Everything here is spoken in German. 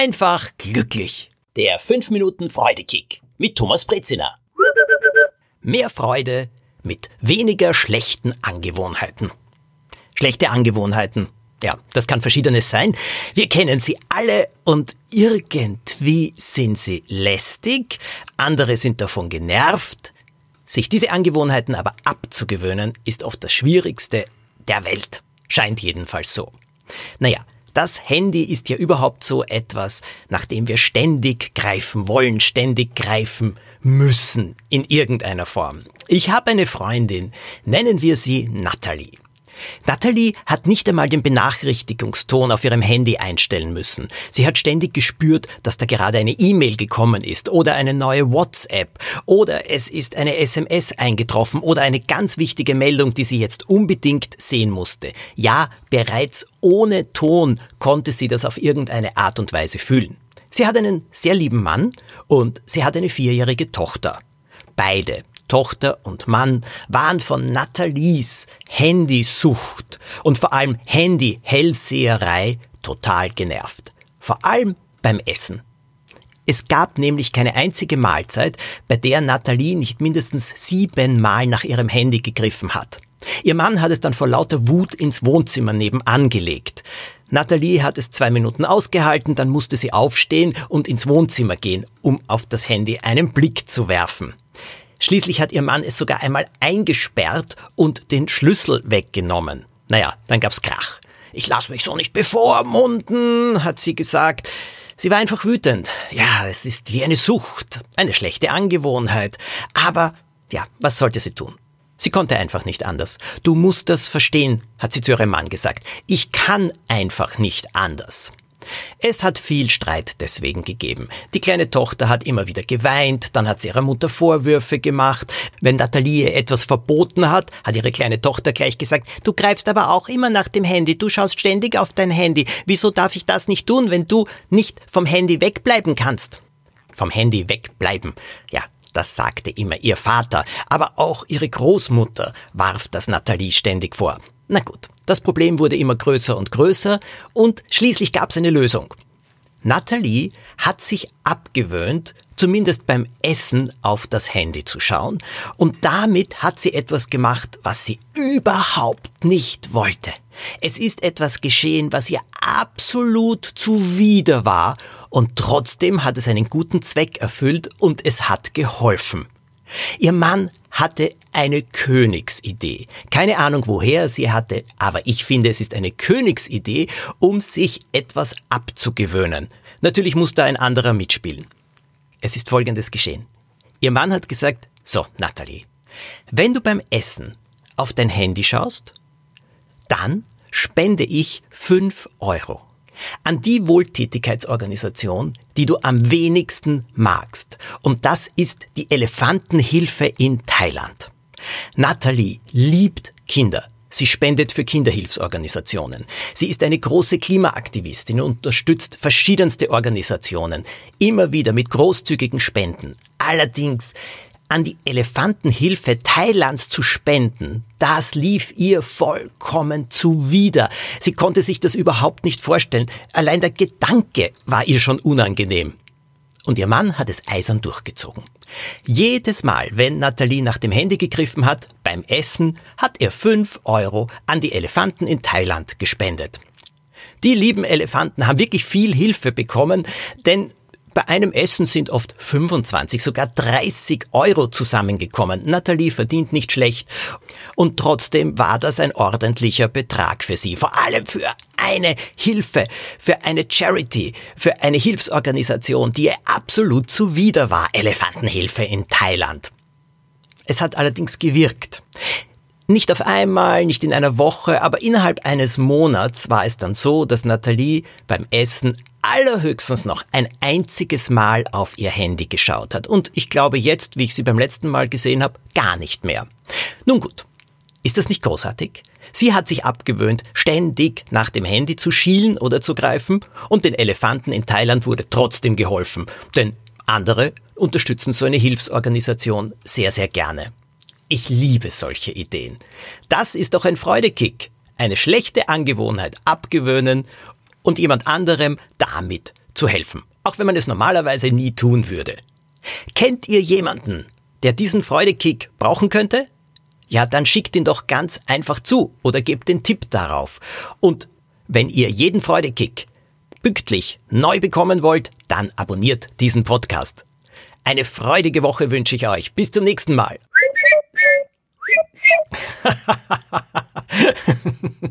einfach glücklich. Der 5 Minuten Freudekick mit Thomas Brezina. Mehr Freude mit weniger schlechten Angewohnheiten. Schlechte Angewohnheiten. Ja, das kann verschiedenes sein. Wir kennen sie alle und irgendwie sind sie lästig, andere sind davon genervt. Sich diese Angewohnheiten aber abzugewöhnen, ist oft das Schwierigste der Welt. Scheint jedenfalls so. Naja, das Handy ist ja überhaupt so etwas, nach dem wir ständig greifen wollen, ständig greifen müssen in irgendeiner Form. Ich habe eine Freundin, nennen wir sie Natalie. Natalie hat nicht einmal den Benachrichtigungston auf ihrem Handy einstellen müssen. Sie hat ständig gespürt, dass da gerade eine E-Mail gekommen ist oder eine neue WhatsApp oder es ist eine SMS eingetroffen oder eine ganz wichtige Meldung, die sie jetzt unbedingt sehen musste. Ja, bereits ohne Ton konnte sie das auf irgendeine Art und Weise fühlen. Sie hat einen sehr lieben Mann und sie hat eine vierjährige Tochter. Beide Tochter und Mann waren von Nathalies Handysucht und vor allem Handy-Hellseherei total genervt. Vor allem beim Essen. Es gab nämlich keine einzige Mahlzeit, bei der Nathalie nicht mindestens siebenmal nach ihrem Handy gegriffen hat. Ihr Mann hat es dann vor lauter Wut ins Wohnzimmer nebenan gelegt. Nathalie hat es zwei Minuten ausgehalten, dann musste sie aufstehen und ins Wohnzimmer gehen, um auf das Handy einen Blick zu werfen. Schließlich hat ihr Mann es sogar einmal eingesperrt und den Schlüssel weggenommen. Naja, dann gab's Krach. Ich lass mich so nicht bevormunden, hat sie gesagt. Sie war einfach wütend. Ja, es ist wie eine Sucht, eine schlechte Angewohnheit. Aber ja, was sollte sie tun? Sie konnte einfach nicht anders. Du musst das verstehen, hat sie zu ihrem Mann gesagt. Ich kann einfach nicht anders. Es hat viel Streit deswegen gegeben. Die kleine Tochter hat immer wieder geweint, dann hat sie ihrer Mutter Vorwürfe gemacht. Wenn Nathalie etwas verboten hat, hat ihre kleine Tochter gleich gesagt, du greifst aber auch immer nach dem Handy, du schaust ständig auf dein Handy. Wieso darf ich das nicht tun, wenn du nicht vom Handy wegbleiben kannst? Vom Handy wegbleiben. Ja, das sagte immer ihr Vater, aber auch ihre Großmutter warf das Nathalie ständig vor. Na gut, das Problem wurde immer größer und größer und schließlich gab es eine Lösung. Natalie hat sich abgewöhnt, zumindest beim Essen auf das Handy zu schauen und damit hat sie etwas gemacht, was sie überhaupt nicht wollte. Es ist etwas geschehen, was ihr absolut zuwider war und trotzdem hat es einen guten Zweck erfüllt und es hat geholfen. Ihr Mann hatte eine Königsidee. Keine Ahnung, woher sie hatte, aber ich finde, es ist eine Königsidee, um sich etwas abzugewöhnen. Natürlich muss da ein anderer mitspielen. Es ist Folgendes geschehen. Ihr Mann hat gesagt, so, Natalie, wenn du beim Essen auf dein Handy schaust, dann spende ich fünf Euro an die Wohltätigkeitsorganisation, die du am wenigsten magst. Und das ist die Elefantenhilfe in Thailand. Natalie liebt Kinder. Sie spendet für Kinderhilfsorganisationen. Sie ist eine große Klimaaktivistin und unterstützt verschiedenste Organisationen, immer wieder mit großzügigen Spenden. Allerdings an die Elefantenhilfe Thailands zu spenden, das lief ihr vollkommen zuwider. Sie konnte sich das überhaupt nicht vorstellen. Allein der Gedanke war ihr schon unangenehm. Und ihr Mann hat es eisern durchgezogen. Jedes Mal, wenn Nathalie nach dem Handy gegriffen hat, beim Essen, hat er fünf Euro an die Elefanten in Thailand gespendet. Die lieben Elefanten haben wirklich viel Hilfe bekommen, denn bei einem Essen sind oft 25, sogar 30 Euro zusammengekommen. Nathalie verdient nicht schlecht. Und trotzdem war das ein ordentlicher Betrag für sie. Vor allem für eine Hilfe, für eine Charity, für eine Hilfsorganisation, die ihr absolut zuwider war. Elefantenhilfe in Thailand. Es hat allerdings gewirkt. Nicht auf einmal, nicht in einer Woche, aber innerhalb eines Monats war es dann so, dass Nathalie beim Essen allerhöchstens noch ein einziges Mal auf ihr Handy geschaut hat. Und ich glaube jetzt, wie ich sie beim letzten Mal gesehen habe, gar nicht mehr. Nun gut, ist das nicht großartig? Sie hat sich abgewöhnt, ständig nach dem Handy zu schielen oder zu greifen und den Elefanten in Thailand wurde trotzdem geholfen, denn andere unterstützen so eine Hilfsorganisation sehr, sehr gerne. Ich liebe solche Ideen. Das ist doch ein Freudekick. Eine schlechte Angewohnheit abgewöhnen und jemand anderem damit zu helfen, auch wenn man es normalerweise nie tun würde. Kennt ihr jemanden, der diesen Freudekick brauchen könnte? Ja, dann schickt ihn doch ganz einfach zu oder gebt den Tipp darauf. Und wenn ihr jeden Freudekick pünktlich neu bekommen wollt, dann abonniert diesen Podcast. Eine freudige Woche wünsche ich euch. Bis zum nächsten Mal.